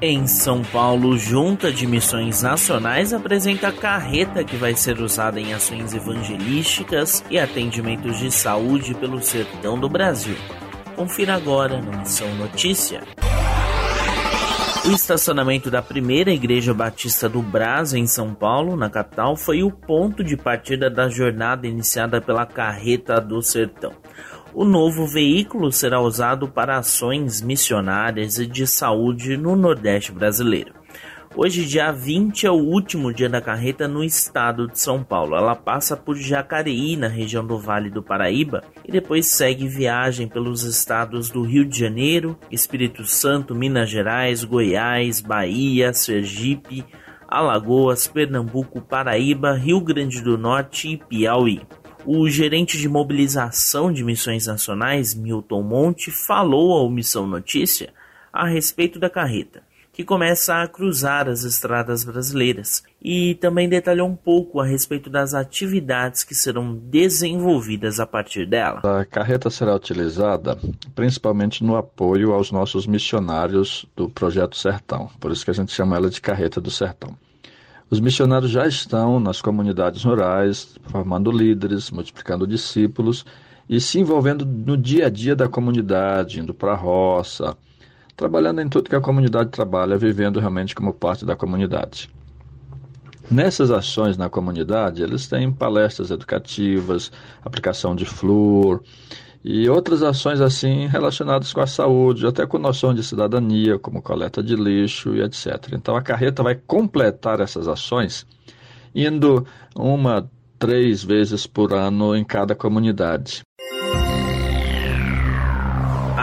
Em São Paulo, Junta de Missões Nacionais apresenta a carreta que vai ser usada em ações evangelísticas e atendimentos de saúde pelo sertão do Brasil. Confira agora no Missão Notícia. O estacionamento da primeira Igreja Batista do Brás, em São Paulo, na capital, foi o ponto de partida da jornada iniciada pela Carreta do Sertão. O novo veículo será usado para ações missionárias e de saúde no Nordeste brasileiro. Hoje, dia 20, é o último dia da carreta no estado de São Paulo. Ela passa por Jacareí, na região do Vale do Paraíba, e depois segue viagem pelos estados do Rio de Janeiro, Espírito Santo, Minas Gerais, Goiás, Bahia, Sergipe, Alagoas, Pernambuco, Paraíba, Rio Grande do Norte e Piauí. O gerente de mobilização de missões nacionais, Milton Monte, falou ao Missão Notícia a respeito da carreta, que começa a cruzar as estradas brasileiras, e também detalhou um pouco a respeito das atividades que serão desenvolvidas a partir dela. A carreta será utilizada principalmente no apoio aos nossos missionários do Projeto Sertão, por isso que a gente chama ela de Carreta do Sertão. Os missionários já estão nas comunidades rurais, formando líderes, multiplicando discípulos e se envolvendo no dia a dia da comunidade, indo para a roça, trabalhando em tudo que a comunidade trabalha, vivendo realmente como parte da comunidade. Nessas ações na comunidade, eles têm palestras educativas, aplicação de flúor, e outras ações assim relacionadas com a saúde, até com noção de cidadania, como coleta de lixo e etc. Então a carreta vai completar essas ações, indo uma, três vezes por ano em cada comunidade.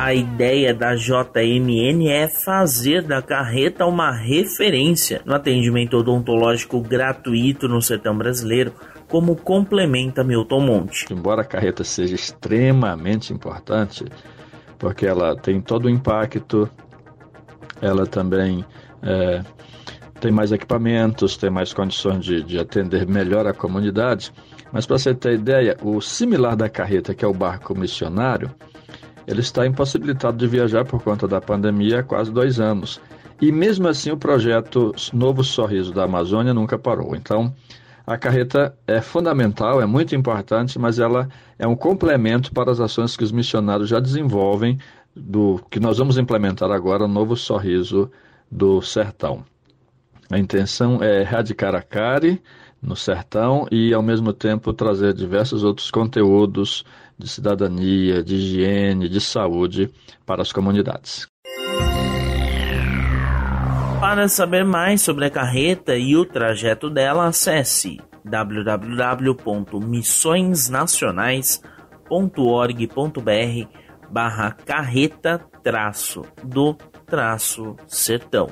A ideia da JMN é fazer da carreta uma referência no atendimento odontológico gratuito no sertão brasileiro, como complementa Milton Monte. Embora a carreta seja extremamente importante, porque ela tem todo o impacto, ela também é, tem mais equipamentos, tem mais condições de, de atender melhor a comunidade. Mas para você ter ideia, o similar da carreta, que é o barco missionário, ele está impossibilitado de viajar por conta da pandemia há quase dois anos. E mesmo assim, o projeto Novo Sorriso da Amazônia nunca parou. Então, a carreta é fundamental, é muito importante, mas ela é um complemento para as ações que os missionários já desenvolvem, do que nós vamos implementar agora, o Novo Sorriso do Sertão. A intenção é erradicar a cárie no sertão e, ao mesmo tempo, trazer diversos outros conteúdos de cidadania, de higiene, de saúde para as comunidades. Para saber mais sobre a carreta e o trajeto dela, acesse www.missõesnacionais.org.br barra carreta traço do traço sertão.